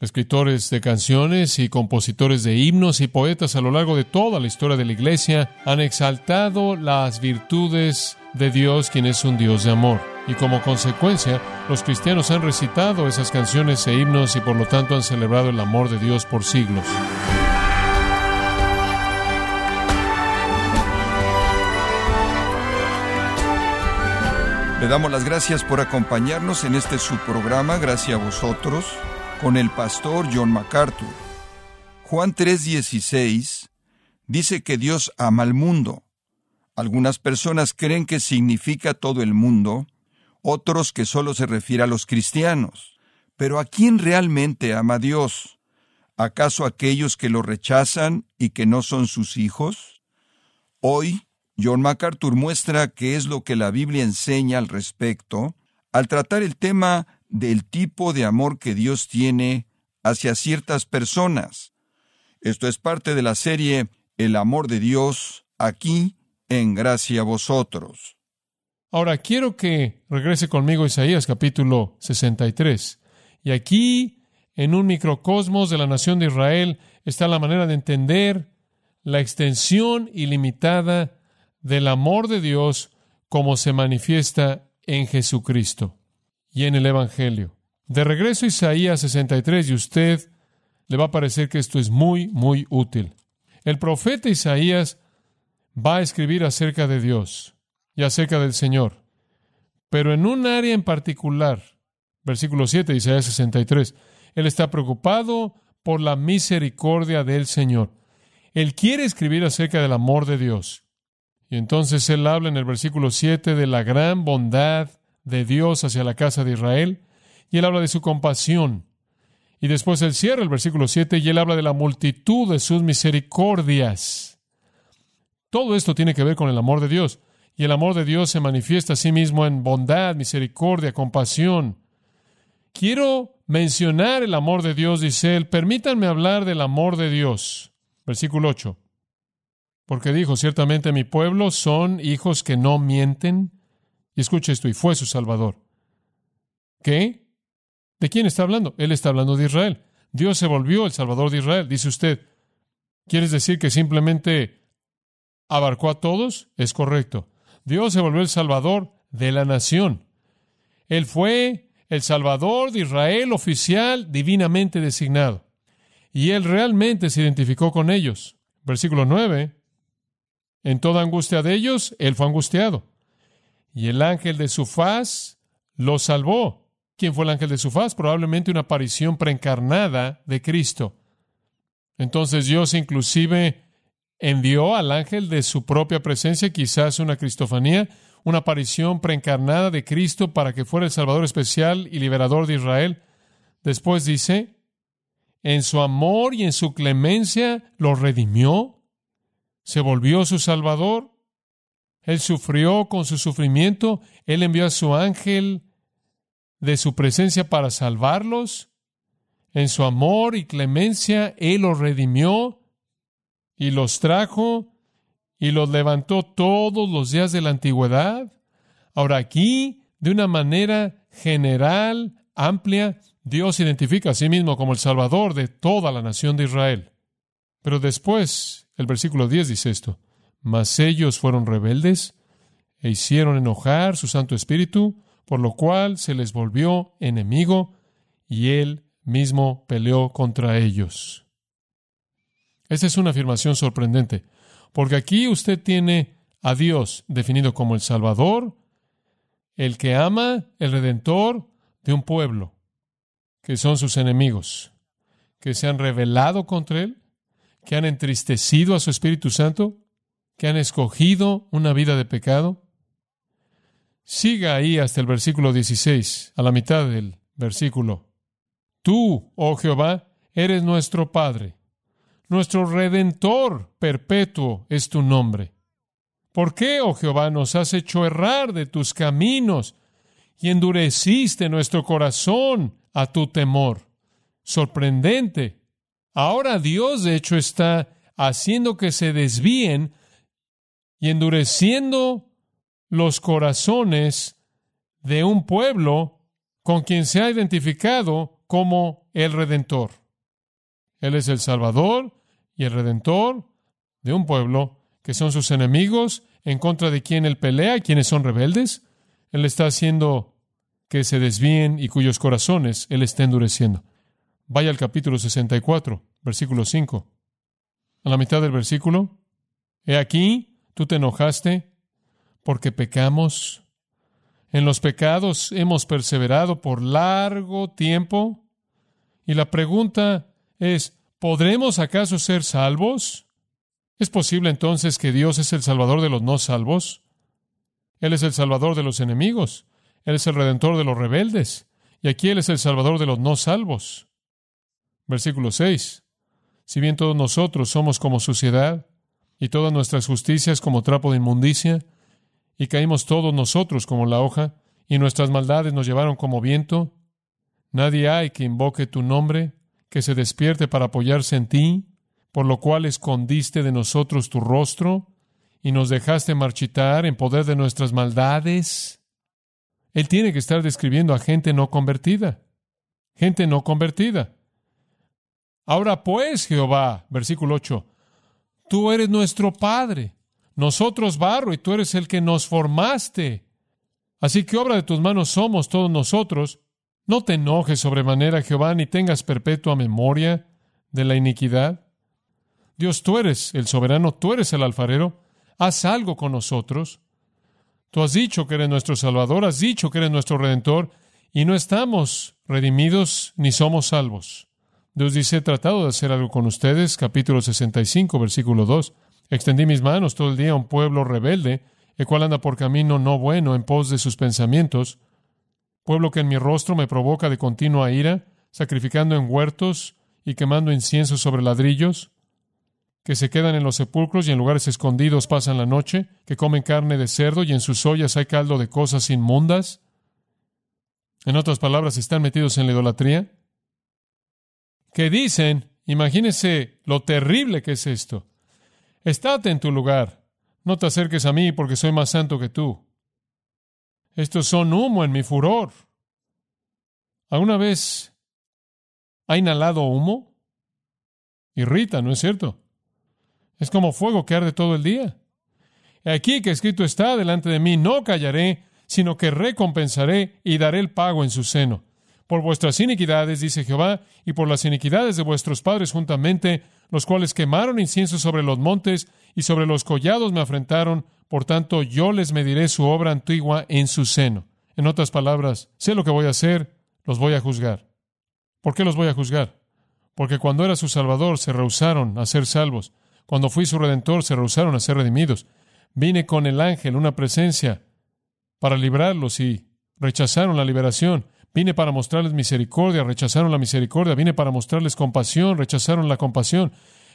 Escritores de canciones y compositores de himnos y poetas a lo largo de toda la historia de la Iglesia han exaltado las virtudes de Dios, quien es un Dios de amor. Y como consecuencia, los cristianos han recitado esas canciones e himnos y por lo tanto han celebrado el amor de Dios por siglos. Le damos las gracias por acompañarnos en este subprograma, gracias a vosotros con el pastor John MacArthur. Juan 3:16 dice que Dios ama al mundo. Algunas personas creen que significa todo el mundo, otros que solo se refiere a los cristianos. Pero ¿a quién realmente ama Dios? ¿Acaso aquellos que lo rechazan y que no son sus hijos? Hoy, John MacArthur muestra qué es lo que la Biblia enseña al respecto al tratar el tema del tipo de amor que Dios tiene hacia ciertas personas. Esto es parte de la serie El amor de Dios aquí en gracia a vosotros. Ahora quiero que regrese conmigo Isaías capítulo 63. Y aquí, en un microcosmos de la nación de Israel, está la manera de entender la extensión ilimitada del amor de Dios como se manifiesta en Jesucristo y en el Evangelio. De regreso a Isaías 63 y usted le va a parecer que esto es muy, muy útil. El profeta Isaías va a escribir acerca de Dios y acerca del Señor, pero en un área en particular, versículo 7 de Isaías 63, él está preocupado por la misericordia del Señor. Él quiere escribir acerca del amor de Dios. Y entonces él habla en el versículo 7 de la gran bondad de Dios hacia la casa de Israel, y él habla de su compasión. Y después él cierra el versículo 7 y él habla de la multitud de sus misericordias. Todo esto tiene que ver con el amor de Dios. Y el amor de Dios se manifiesta a sí mismo en bondad, misericordia, compasión. Quiero mencionar el amor de Dios, dice él. Permítanme hablar del amor de Dios. Versículo 8. Porque dijo, ciertamente mi pueblo son hijos que no mienten, y escuche esto, y fue su Salvador. ¿Qué? ¿De quién está hablando? Él está hablando de Israel. Dios se volvió el Salvador de Israel. Dice usted, ¿quieres decir que simplemente abarcó a todos? Es correcto. Dios se volvió el Salvador de la nación. Él fue el Salvador de Israel oficial divinamente designado. Y él realmente se identificó con ellos. Versículo 9. En toda angustia de ellos, él fue angustiado y el ángel de su faz lo salvó. ¿Quién fue el ángel de su faz? Probablemente una aparición preencarnada de Cristo. Entonces Dios inclusive envió al ángel de su propia presencia, quizás una cristofanía, una aparición preencarnada de Cristo para que fuera el Salvador especial y liberador de Israel. Después dice, en su amor y en su clemencia lo redimió, se volvió su Salvador, él sufrió con su sufrimiento. Él envió a su ángel de su presencia para salvarlos. En su amor y clemencia, Él los redimió y los trajo y los levantó todos los días de la antigüedad. Ahora aquí, de una manera general, amplia, Dios identifica a sí mismo como el Salvador de toda la nación de Israel. Pero después, el versículo 10 dice esto. Mas ellos fueron rebeldes e hicieron enojar su Santo Espíritu, por lo cual se les volvió enemigo y él mismo peleó contra ellos. Esta es una afirmación sorprendente, porque aquí usted tiene a Dios definido como el Salvador, el que ama, el Redentor de un pueblo, que son sus enemigos, que se han rebelado contra Él, que han entristecido a su Espíritu Santo, que han escogido una vida de pecado? Siga ahí hasta el versículo 16, a la mitad del versículo. Tú, oh Jehová, eres nuestro Padre. Nuestro Redentor perpetuo es tu nombre. ¿Por qué, oh Jehová, nos has hecho errar de tus caminos y endureciste nuestro corazón a tu temor? Sorprendente. Ahora Dios, de hecho, está haciendo que se desvíen y endureciendo los corazones de un pueblo con quien se ha identificado como el Redentor. Él es el Salvador y el Redentor de un pueblo que son sus enemigos, en contra de quien Él pelea, quienes son rebeldes. Él está haciendo que se desvíen y cuyos corazones Él está endureciendo. Vaya al capítulo 64, versículo 5. A la mitad del versículo, He aquí, tú te enojaste porque pecamos. En los pecados hemos perseverado por largo tiempo. Y la pregunta es, ¿podremos acaso ser salvos? ¿Es posible entonces que Dios es el Salvador de los no salvos? Él es el Salvador de los enemigos. Él es el Redentor de los rebeldes. Y aquí Él es el Salvador de los no salvos. Versículo 6. Si bien todos nosotros somos como suciedad, y todas nuestras justicias como trapo de inmundicia, y caímos todos nosotros como la hoja, y nuestras maldades nos llevaron como viento, nadie hay que invoque tu nombre, que se despierte para apoyarse en ti, por lo cual escondiste de nosotros tu rostro, y nos dejaste marchitar en poder de nuestras maldades. Él tiene que estar describiendo a gente no convertida. Gente no convertida. Ahora pues, Jehová, versículo 8, tú eres nuestro Padre, nosotros barro, y tú eres el que nos formaste. Así que obra de tus manos somos todos nosotros. No te enojes sobremanera, Jehová, ni tengas perpetua memoria de la iniquidad. Dios, tú eres el soberano, tú eres el alfarero, haz algo con nosotros. Tú has dicho que eres nuestro Salvador, has dicho que eres nuestro Redentor, y no estamos redimidos ni somos salvos. Dios dice, he tratado de hacer algo con ustedes, capítulo 65, versículo 2. Extendí mis manos todo el día a un pueblo rebelde, el cual anda por camino no bueno en pos de sus pensamientos, pueblo que en mi rostro me provoca de continua ira, sacrificando en huertos y quemando incienso sobre ladrillos, que se quedan en los sepulcros y en lugares escondidos pasan la noche, que comen carne de cerdo y en sus ollas hay caldo de cosas inmundas. En otras palabras, están metidos en la idolatría. Que dicen, imagínese lo terrible que es esto. Estate en tu lugar, no te acerques a mí porque soy más santo que tú. Estos son humo en mi furor. ¿Alguna vez ha inhalado humo? Irrita, ¿no es cierto? Es como fuego que arde todo el día. Aquí que escrito está delante de mí, no callaré, sino que recompensaré y daré el pago en su seno. Por vuestras iniquidades, dice Jehová, y por las iniquidades de vuestros padres juntamente, los cuales quemaron incienso sobre los montes y sobre los collados me afrentaron, por tanto yo les mediré su obra antigua en su seno. En otras palabras, sé lo que voy a hacer, los voy a juzgar. ¿Por qué los voy a juzgar? Porque cuando era su Salvador se rehusaron a ser salvos. Cuando fui su redentor, se rehusaron a ser redimidos. Vine con el ángel, una presencia, para librarlos y rechazaron la liberación. Vine para mostrarles misericordia, rechazaron la misericordia. Vine para mostrarles compasión, rechazaron la compasión.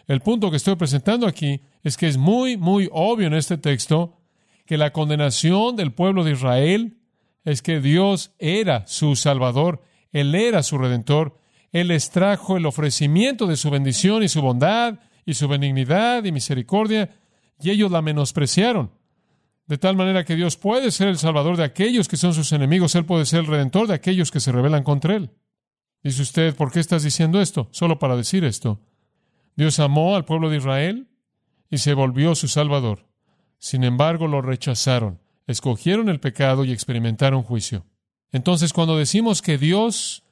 El punto que estoy presentando aquí es que es muy, muy obvio en este texto que la condenación del pueblo de Israel es que Dios era su Salvador, Él era su Redentor, Él les trajo el ofrecimiento de su bendición y su bondad, y su benignidad y misericordia, y ellos la menospreciaron. De tal manera que Dios puede ser el salvador de aquellos que son sus enemigos, Él puede ser el redentor de aquellos que se rebelan contra Él. Dice usted, ¿por qué estás diciendo esto? Solo para decir esto. Dios amó al pueblo de Israel y se volvió su salvador. Sin embargo, lo rechazaron, escogieron el pecado y experimentaron juicio. Entonces, cuando decimos que Dios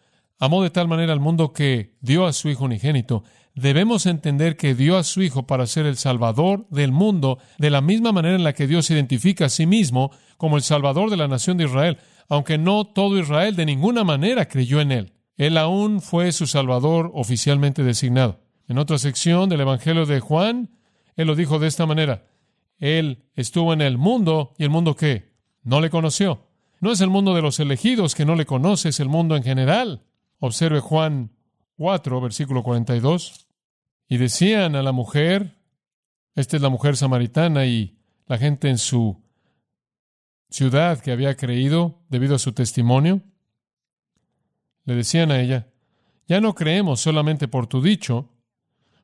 amó de tal manera al mundo que dio a su Hijo unigénito, debemos entender que dio a su Hijo para ser el Salvador del mundo, de la misma manera en la que Dios se identifica a sí mismo como el Salvador de la nación de Israel, aunque no todo Israel de ninguna manera creyó en Él. Él aún fue su Salvador oficialmente designado. En otra sección del Evangelio de Juan, Él lo dijo de esta manera. Él estuvo en el mundo y el mundo qué? No le conoció. No es el mundo de los elegidos que no le conoce, es el mundo en general. Observe Juan 4, versículo 42. Y decían a la mujer, esta es la mujer samaritana y la gente en su ciudad que había creído debido a su testimonio, le decían a ella, ya no creemos solamente por tu dicho,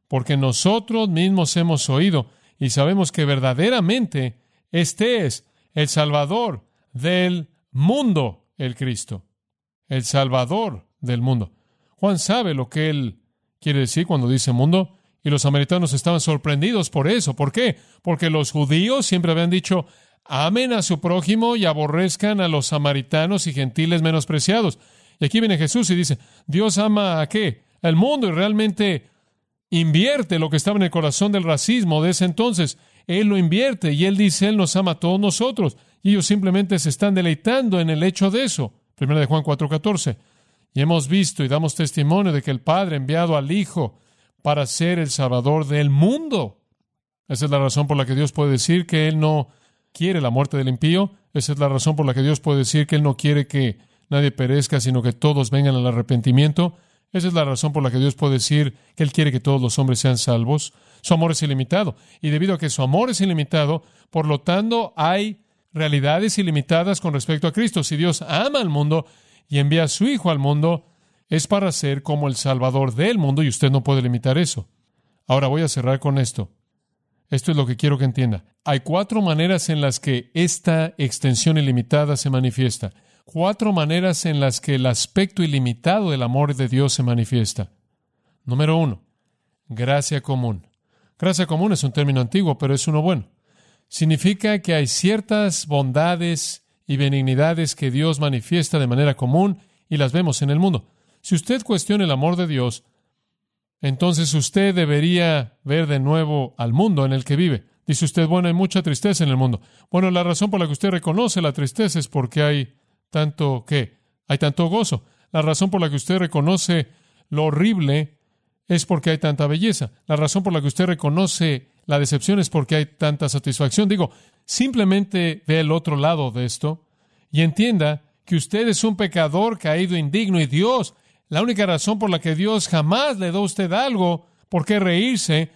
porque nosotros mismos hemos oído y sabemos que verdaderamente este es el Salvador del mundo, el Cristo, el Salvador del mundo. Juan sabe lo que él quiere decir cuando dice mundo. Y los samaritanos estaban sorprendidos por eso. ¿Por qué? Porque los judíos siempre habían dicho, amen a su prójimo y aborrezcan a los samaritanos y gentiles menospreciados. Y aquí viene Jesús y dice, Dios ama a qué? Al mundo y realmente invierte lo que estaba en el corazón del racismo de ese entonces. Él lo invierte y Él dice, Él nos ama a todos nosotros. Y ellos simplemente se están deleitando en el hecho de eso. Primera de Juan 4:14. Y hemos visto y damos testimonio de que el Padre ha enviado al Hijo para ser el Salvador del mundo. Esa es la razón por la que Dios puede decir que Él no quiere la muerte del impío. Esa es la razón por la que Dios puede decir que Él no quiere que nadie perezca, sino que todos vengan al arrepentimiento. Esa es la razón por la que Dios puede decir que Él quiere que todos los hombres sean salvos. Su amor es ilimitado. Y debido a que su amor es ilimitado, por lo tanto hay realidades ilimitadas con respecto a Cristo. Si Dios ama al mundo y envía a su Hijo al mundo, es para ser como el Salvador del mundo y usted no puede limitar eso. Ahora voy a cerrar con esto. Esto es lo que quiero que entienda. Hay cuatro maneras en las que esta extensión ilimitada se manifiesta. Cuatro maneras en las que el aspecto ilimitado del amor de Dios se manifiesta. Número uno, gracia común. Gracia común es un término antiguo, pero es uno bueno. Significa que hay ciertas bondades y benignidades que Dios manifiesta de manera común y las vemos en el mundo. Si usted cuestiona el amor de Dios, entonces usted debería ver de nuevo al mundo en el que vive. Dice usted, bueno, hay mucha tristeza en el mundo. Bueno, la razón por la que usted reconoce la tristeza es porque hay tanto qué, hay tanto gozo. La razón por la que usted reconoce lo horrible es porque hay tanta belleza. La razón por la que usted reconoce la decepción es porque hay tanta satisfacción. Digo, simplemente ve el otro lado de esto y entienda que usted es un pecador caído indigno y Dios la única razón por la que Dios jamás le da a usted algo, por qué reírse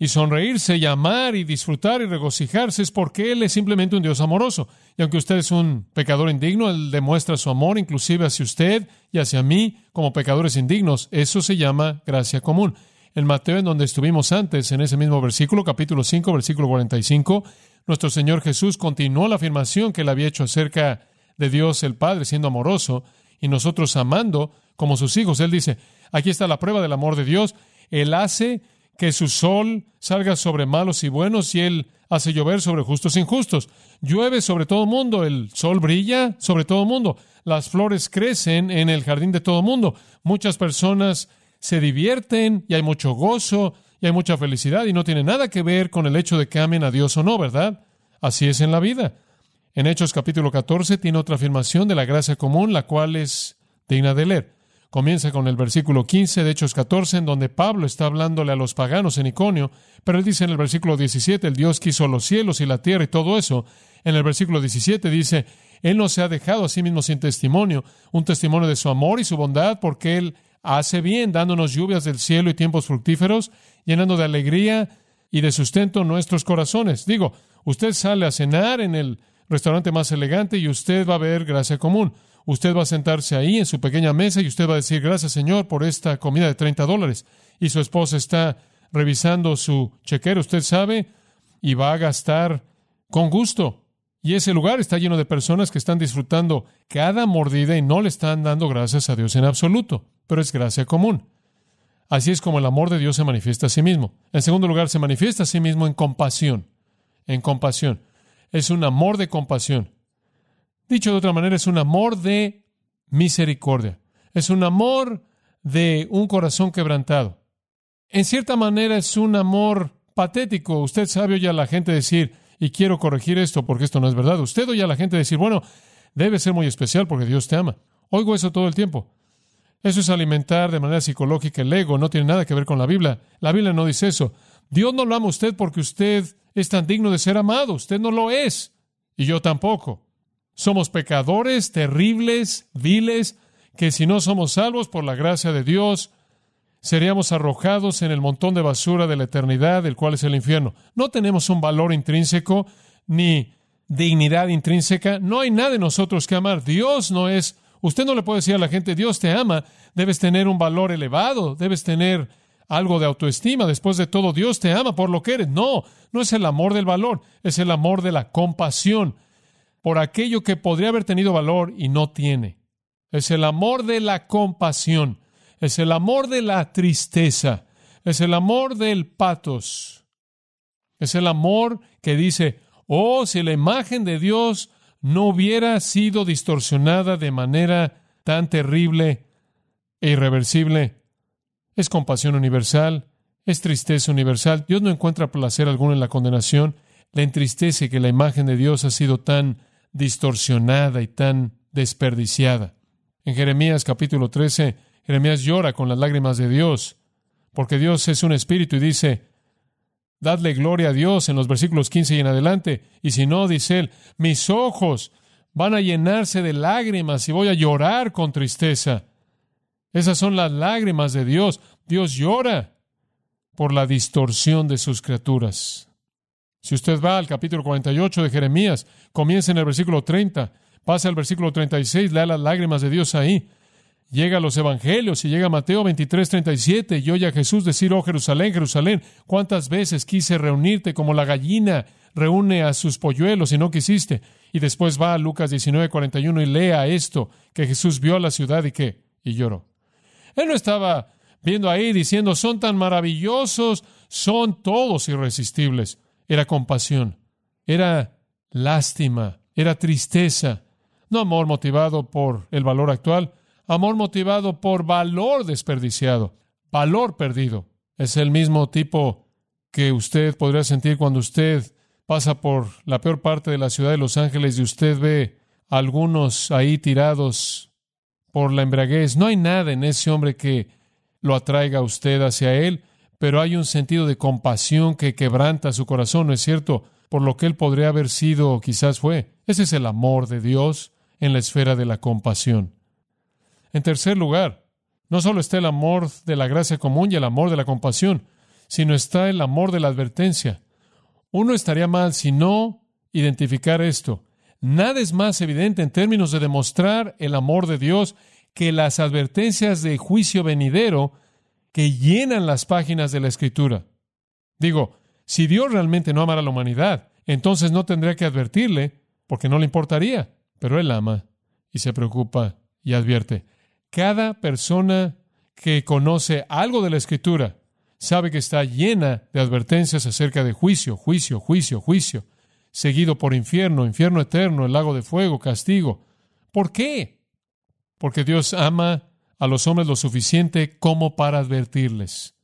y sonreírse y amar y disfrutar y regocijarse es porque Él es simplemente un Dios amoroso. Y aunque usted es un pecador indigno, Él demuestra su amor inclusive hacia usted y hacia mí como pecadores indignos. Eso se llama gracia común. En Mateo, en donde estuvimos antes, en ese mismo versículo, capítulo 5, versículo 45, nuestro Señor Jesús continuó la afirmación que Él había hecho acerca de Dios el Padre siendo amoroso y nosotros amando como sus hijos. Él dice, aquí está la prueba del amor de Dios. Él hace que su sol salga sobre malos y buenos y Él hace llover sobre justos e injustos. Llueve sobre todo el mundo, el sol brilla sobre todo el mundo, las flores crecen en el jardín de todo el mundo. Muchas personas se divierten y hay mucho gozo y hay mucha felicidad y no tiene nada que ver con el hecho de que amen a Dios o no, ¿verdad? Así es en la vida. En Hechos capítulo 14 tiene otra afirmación de la gracia común, la cual es digna de leer. Comienza con el versículo 15 de Hechos 14, en donde Pablo está hablándole a los paganos en Iconio, pero él dice en el versículo 17, el Dios quiso los cielos y la tierra y todo eso. En el versículo 17 dice, Él no se ha dejado a sí mismo sin testimonio, un testimonio de su amor y su bondad, porque Él hace bien, dándonos lluvias del cielo y tiempos fructíferos, llenando de alegría y de sustento nuestros corazones. Digo, usted sale a cenar en el restaurante más elegante y usted va a ver gracia común. Usted va a sentarse ahí en su pequeña mesa y usted va a decir, gracias Señor por esta comida de 30 dólares. Y su esposa está revisando su chequero, usted sabe, y va a gastar con gusto. Y ese lugar está lleno de personas que están disfrutando cada mordida y no le están dando gracias a Dios en absoluto, pero es gracia común. Así es como el amor de Dios se manifiesta a sí mismo. En segundo lugar, se manifiesta a sí mismo en compasión. En compasión. Es un amor de compasión. Dicho de otra manera, es un amor de misericordia. Es un amor de un corazón quebrantado. En cierta manera es un amor patético. Usted sabe oye a la gente decir, y quiero corregir esto porque esto no es verdad. Usted oye a la gente decir, bueno, debe ser muy especial porque Dios te ama. Oigo eso todo el tiempo. Eso es alimentar de manera psicológica el ego, no tiene nada que ver con la Biblia. La Biblia no dice eso. Dios no lo ama a usted porque usted es tan digno de ser amado. Usted no lo es. Y yo tampoco. Somos pecadores terribles, viles, que si no somos salvos por la gracia de Dios, seríamos arrojados en el montón de basura de la eternidad, el cual es el infierno. No tenemos un valor intrínseco ni dignidad intrínseca. No hay nada en nosotros que amar. Dios no es. Usted no le puede decir a la gente, Dios te ama. Debes tener un valor elevado, debes tener algo de autoestima. Después de todo, Dios te ama por lo que eres. No, no es el amor del valor, es el amor de la compasión por aquello que podría haber tenido valor y no tiene. Es el amor de la compasión. Es el amor de la tristeza. Es el amor del patos. Es el amor que dice, oh, si la imagen de Dios no hubiera sido distorsionada de manera tan terrible e irreversible. Es compasión universal, es tristeza universal. Dios no encuentra placer alguno en la condenación. Le entristece que la imagen de Dios ha sido tan distorsionada y tan desperdiciada. En Jeremías capítulo 13, Jeremías llora con las lágrimas de Dios, porque Dios es un espíritu y dice, Dadle gloria a Dios en los versículos 15 y en adelante. Y si no, dice él, mis ojos van a llenarse de lágrimas y voy a llorar con tristeza. Esas son las lágrimas de Dios. Dios llora por la distorsión de sus criaturas. Si usted va al capítulo 48 de Jeremías, comienza en el versículo 30, pasa al versículo 36, lea las lágrimas de Dios ahí llega a los evangelios y llega Mateo 23, 37 y oye a Jesús decir, oh Jerusalén, Jerusalén, cuántas veces quise reunirte como la gallina reúne a sus polluelos y no quisiste. Y después va a Lucas 19, 41 y lea esto, que Jesús vio a la ciudad y qué, y lloró. Él no estaba viendo ahí diciendo, son tan maravillosos, son todos irresistibles. Era compasión, era lástima, era tristeza, no amor motivado por el valor actual, Amor motivado por valor desperdiciado, valor perdido. Es el mismo tipo que usted podría sentir cuando usted pasa por la peor parte de la ciudad de Los Ángeles y usted ve a algunos ahí tirados por la embriaguez. No hay nada en ese hombre que lo atraiga a usted hacia él, pero hay un sentido de compasión que quebranta su corazón, ¿no es cierto? Por lo que él podría haber sido o quizás fue. Ese es el amor de Dios en la esfera de la compasión. En tercer lugar, no solo está el amor de la gracia común y el amor de la compasión, sino está el amor de la advertencia. Uno estaría mal si no identificar esto. Nada es más evidente en términos de demostrar el amor de Dios que las advertencias de juicio venidero que llenan las páginas de la Escritura. Digo, si Dios realmente no amara a la humanidad, entonces no tendría que advertirle, porque no le importaría, pero Él ama y se preocupa y advierte. Cada persona que conoce algo de la Escritura sabe que está llena de advertencias acerca de juicio, juicio, juicio, juicio, seguido por infierno, infierno eterno, el lago de fuego, castigo. ¿Por qué? Porque Dios ama a los hombres lo suficiente como para advertirles.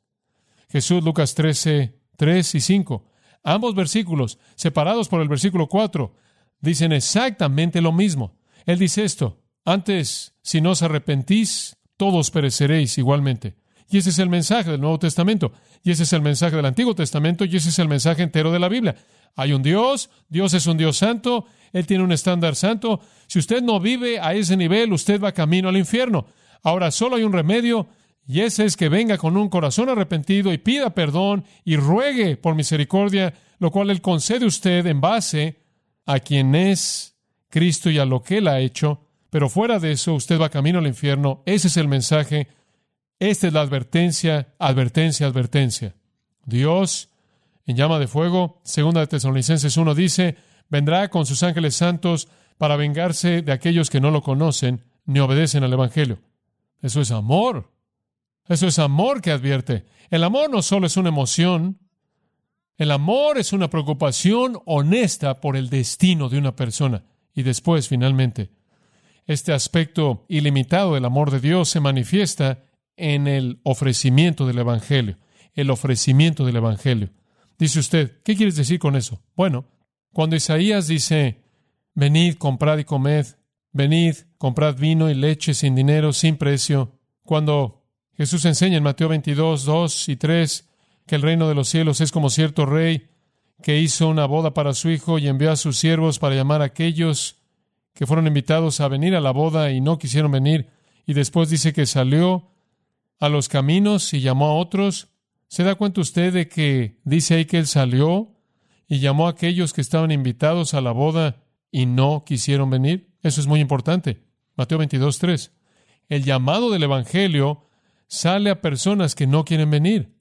Jesús, Lucas 13, 3 y 5. Ambos versículos, separados por el versículo 4, dicen exactamente lo mismo. Él dice esto, antes, si no os arrepentís, todos pereceréis igualmente. Y ese es el mensaje del Nuevo Testamento, y ese es el mensaje del Antiguo Testamento, y ese es el mensaje entero de la Biblia. Hay un Dios, Dios es un Dios santo, Él tiene un estándar santo. Si usted no vive a ese nivel, usted va camino al infierno. Ahora solo hay un remedio, y ese es que venga con un corazón arrepentido y pida perdón y ruegue por misericordia, lo cual Él concede a usted en base a quien es Cristo y a lo que Él ha hecho, pero fuera de eso, usted va camino al infierno. Ese es el mensaje. Esta es la advertencia, advertencia, advertencia. Dios, en llama de fuego, segunda de Tesalonicenses 1 dice, vendrá con sus ángeles santos para vengarse de aquellos que no lo conocen ni obedecen al Evangelio. Eso es amor. Eso es amor que advierte. El amor no solo es una emoción, el amor es una preocupación honesta por el destino de una persona. Y después, finalmente, este aspecto ilimitado del amor de Dios se manifiesta en el ofrecimiento del Evangelio, el ofrecimiento del Evangelio. Dice usted, ¿qué quieres decir con eso? Bueno, cuando Isaías dice, venid, comprad y comed, venid, comprad vino y leche sin dinero, sin precio, cuando Jesús enseña en Mateo 22, 2 y 3 que el reino de los cielos es como cierto rey que hizo una boda para su hijo y envió a sus siervos para llamar a aquellos que fueron invitados a venir a la boda y no quisieron venir, y después dice que salió a los caminos y llamó a otros. ¿Se da cuenta usted de que dice ahí que él salió y llamó a aquellos que estaban invitados a la boda y no quisieron venir? Eso es muy importante. Mateo 22, 3. El llamado del Evangelio sale a personas que no quieren venir.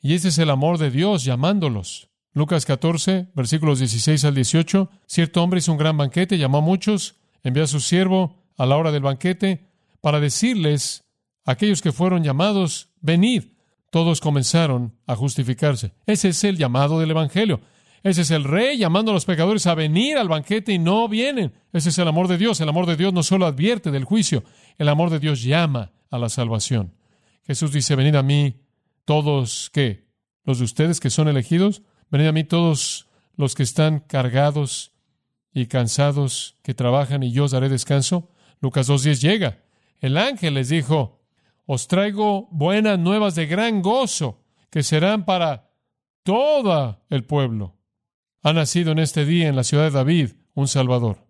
Y ese es el amor de Dios llamándolos. Lucas 14, versículos 16 al 18. Cierto hombre hizo un gran banquete, llamó a muchos, envió a su siervo a la hora del banquete para decirles aquellos que fueron llamados, venid. Todos comenzaron a justificarse. Ese es el llamado del Evangelio. Ese es el rey llamando a los pecadores a venir al banquete y no vienen. Ese es el amor de Dios. El amor de Dios no solo advierte del juicio, el amor de Dios llama a la salvación. Jesús dice, venid a mí todos que, los de ustedes que son elegidos, venid a mí todos los que están cargados y cansados, que trabajan y yo os daré descanso. Lucas 2.10 llega. El ángel les dijo, os traigo buenas nuevas de gran gozo, que serán para todo el pueblo. Ha nacido en este día en la ciudad de David un Salvador.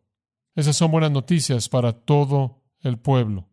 Esas son buenas noticias para todo el pueblo,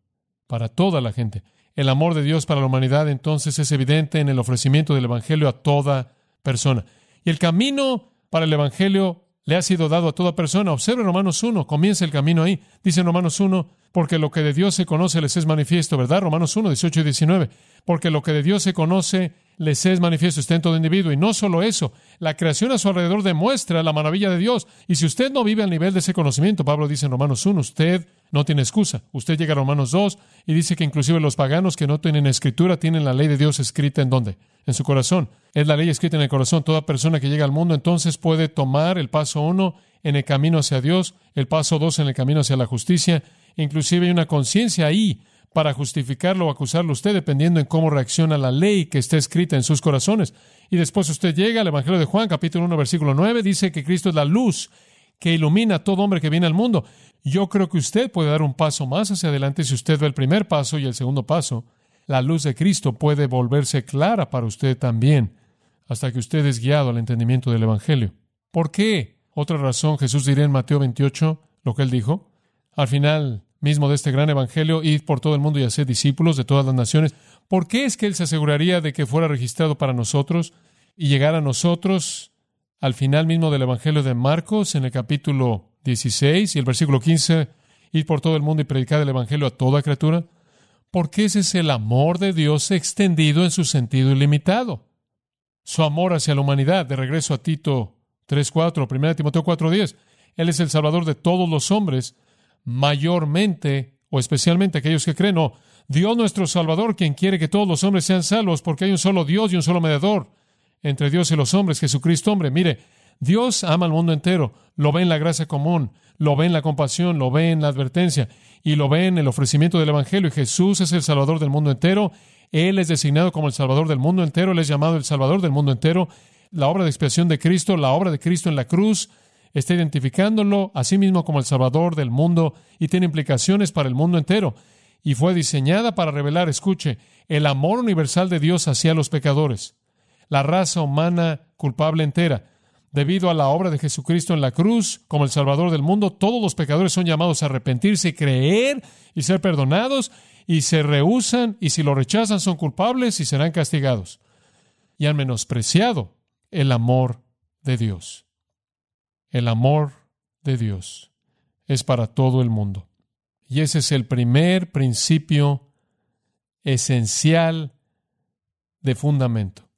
para toda la gente. El amor de Dios para la humanidad entonces es evidente en el ofrecimiento del Evangelio a toda persona. Y el camino para el Evangelio le ha sido dado a toda persona. Observe Romanos 1, comienza el camino ahí. Dice Romanos 1, porque lo que de Dios se conoce les es manifiesto, ¿verdad? Romanos 1, 18 y 19. Porque lo que de Dios se conoce les es manifiesto, está en todo individuo. Y no solo eso, la creación a su alrededor demuestra la maravilla de Dios. Y si usted no vive al nivel de ese conocimiento, Pablo dice en Romanos 1, usted no tiene excusa. Usted llega a Romanos 2 y dice que inclusive los paganos que no tienen escritura tienen la ley de Dios escrita en dónde? En su corazón. Es la ley escrita en el corazón. Toda persona que llega al mundo entonces puede tomar el paso 1 en el camino hacia Dios, el paso 2 en el camino hacia la justicia. Inclusive hay una conciencia ahí para justificarlo o acusarlo usted, dependiendo en cómo reacciona la ley que está escrita en sus corazones. Y después usted llega al Evangelio de Juan, capítulo 1, versículo 9, dice que Cristo es la luz que ilumina a todo hombre que viene al mundo. Yo creo que usted puede dar un paso más hacia adelante si usted ve el primer paso y el segundo paso. La luz de Cristo puede volverse clara para usted también, hasta que usted es guiado al entendimiento del Evangelio. ¿Por qué? Otra razón, Jesús diría en Mateo 28 lo que él dijo. Al final mismo de este gran evangelio, id por todo el mundo y hacer discípulos de todas las naciones. ¿Por qué es que él se aseguraría de que fuera registrado para nosotros y llegara a nosotros al final mismo del evangelio de Marcos, en el capítulo 16 y el versículo 15, id por todo el mundo y predicar el evangelio a toda criatura? Porque ese es el amor de Dios extendido en su sentido ilimitado. Su amor hacia la humanidad. De regreso a Tito 3.4, 1 Timoteo 4.10. Él es el Salvador de todos los hombres mayormente o especialmente aquellos que creen, no, Dios nuestro Salvador, quien quiere que todos los hombres sean salvos, porque hay un solo Dios y un solo mediador entre Dios y los hombres, Jesucristo hombre. Mire, Dios ama al mundo entero, lo ve en la gracia común, lo ve en la compasión, lo ve en la advertencia y lo ve en el ofrecimiento del Evangelio. Y Jesús es el Salvador del mundo entero. Él es designado como el Salvador del mundo entero. Él es llamado el Salvador del mundo entero. La obra de expiación de Cristo, la obra de Cristo en la cruz, está identificándolo a sí mismo como el Salvador del mundo y tiene implicaciones para el mundo entero. Y fue diseñada para revelar, escuche, el amor universal de Dios hacia los pecadores, la raza humana culpable entera. Debido a la obra de Jesucristo en la cruz, como el Salvador del mundo, todos los pecadores son llamados a arrepentirse, creer y ser perdonados, y se rehusan, y si lo rechazan son culpables y serán castigados. Y han menospreciado el amor de Dios. El amor de Dios es para todo el mundo. Y ese es el primer principio esencial de fundamento.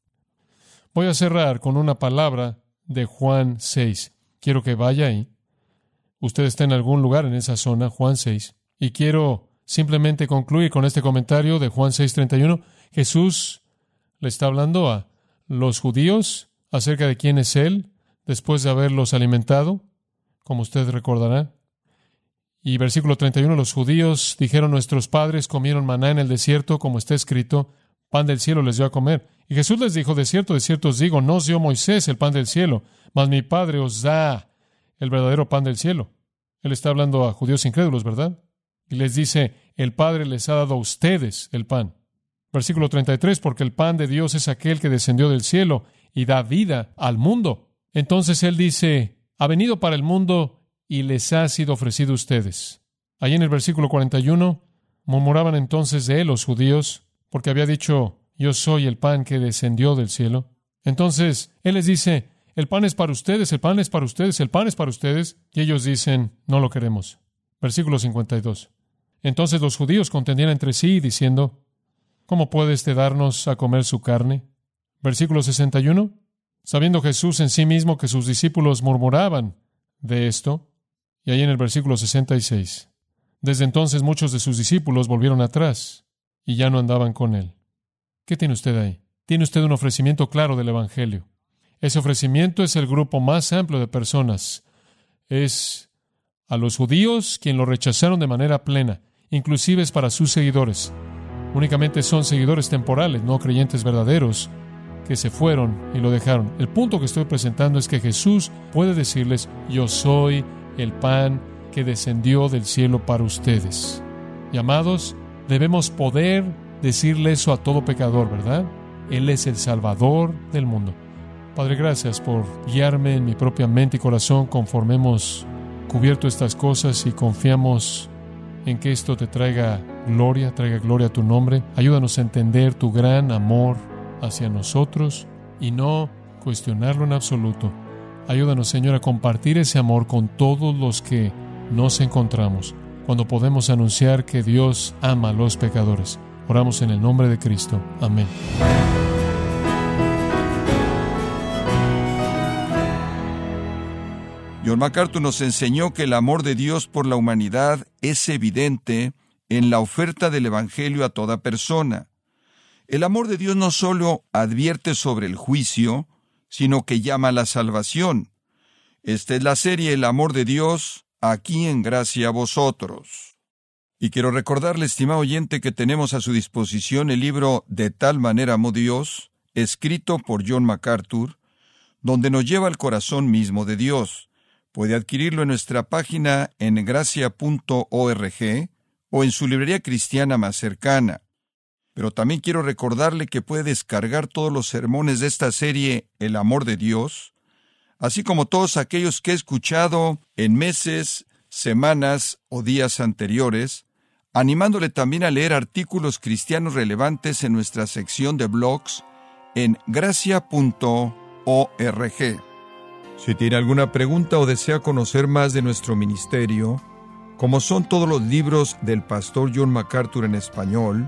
Voy a cerrar con una palabra de Juan 6. Quiero que vaya ahí. Usted está en algún lugar en esa zona, Juan 6. Y quiero simplemente concluir con este comentario de Juan 6:31. Jesús le está hablando a los judíos acerca de quién es Él, después de haberlos alimentado, como usted recordará. Y versículo 31, los judíos dijeron, nuestros padres comieron maná en el desierto, como está escrito, pan del cielo les dio a comer. Y Jesús les dijo, de cierto, de cierto os digo, no os dio Moisés el pan del cielo, mas mi Padre os da el verdadero pan del cielo. Él está hablando a judíos incrédulos, ¿verdad? Y les dice, el Padre les ha dado a ustedes el pan. Versículo 33, porque el pan de Dios es aquel que descendió del cielo y da vida al mundo. Entonces él dice, ha venido para el mundo y les ha sido ofrecido a ustedes. Allí en el versículo 41, murmuraban entonces de él los judíos, porque había dicho, yo soy el pan que descendió del cielo. Entonces él les dice, el pan es para ustedes, el pan es para ustedes, el pan es para ustedes. Y ellos dicen, no lo queremos. Versículo 52. Entonces los judíos contendían entre sí, diciendo, ¿cómo puede este darnos a comer su carne? Versículo 61. Sabiendo Jesús en sí mismo que sus discípulos murmuraban de esto, y ahí en el versículo 66, desde entonces muchos de sus discípulos volvieron atrás y ya no andaban con él. ¿Qué tiene usted ahí? Tiene usted un ofrecimiento claro del Evangelio. Ese ofrecimiento es el grupo más amplio de personas. Es a los judíos quien lo rechazaron de manera plena, inclusive es para sus seguidores. Únicamente son seguidores temporales, no creyentes verdaderos, que se fueron y lo dejaron. El punto que estoy presentando es que Jesús puede decirles, yo soy el pan que descendió del cielo para ustedes. Y amados, debemos poder decirle eso a todo pecador, ¿verdad? Él es el Salvador del mundo. Padre, gracias por guiarme en mi propia mente y corazón conforme hemos cubierto estas cosas y confiamos en que esto te traiga gloria, traiga gloria a tu nombre. Ayúdanos a entender tu gran amor hacia nosotros y no cuestionarlo en absoluto. Ayúdanos, Señor, a compartir ese amor con todos los que nos encontramos, cuando podemos anunciar que Dios ama a los pecadores. Oramos en el nombre de Cristo. Amén. John MacArthur nos enseñó que el amor de Dios por la humanidad es evidente en la oferta del Evangelio a toda persona. El amor de Dios no solo advierte sobre el juicio, sino que llama a la salvación. Esta es la serie El amor de Dios, aquí en gracia a vosotros. Y quiero recordarle, estimado oyente, que tenemos a su disposición el libro De tal manera amó Dios, escrito por John MacArthur, donde nos lleva al corazón mismo de Dios. Puede adquirirlo en nuestra página en gracia.org o en su librería cristiana más cercana. Pero también quiero recordarle que puede descargar todos los sermones de esta serie El amor de Dios, así como todos aquellos que he escuchado en meses, semanas o días anteriores, animándole también a leer artículos cristianos relevantes en nuestra sección de blogs en gracia.org. Si tiene alguna pregunta o desea conocer más de nuestro ministerio, como son todos los libros del pastor John MacArthur en español,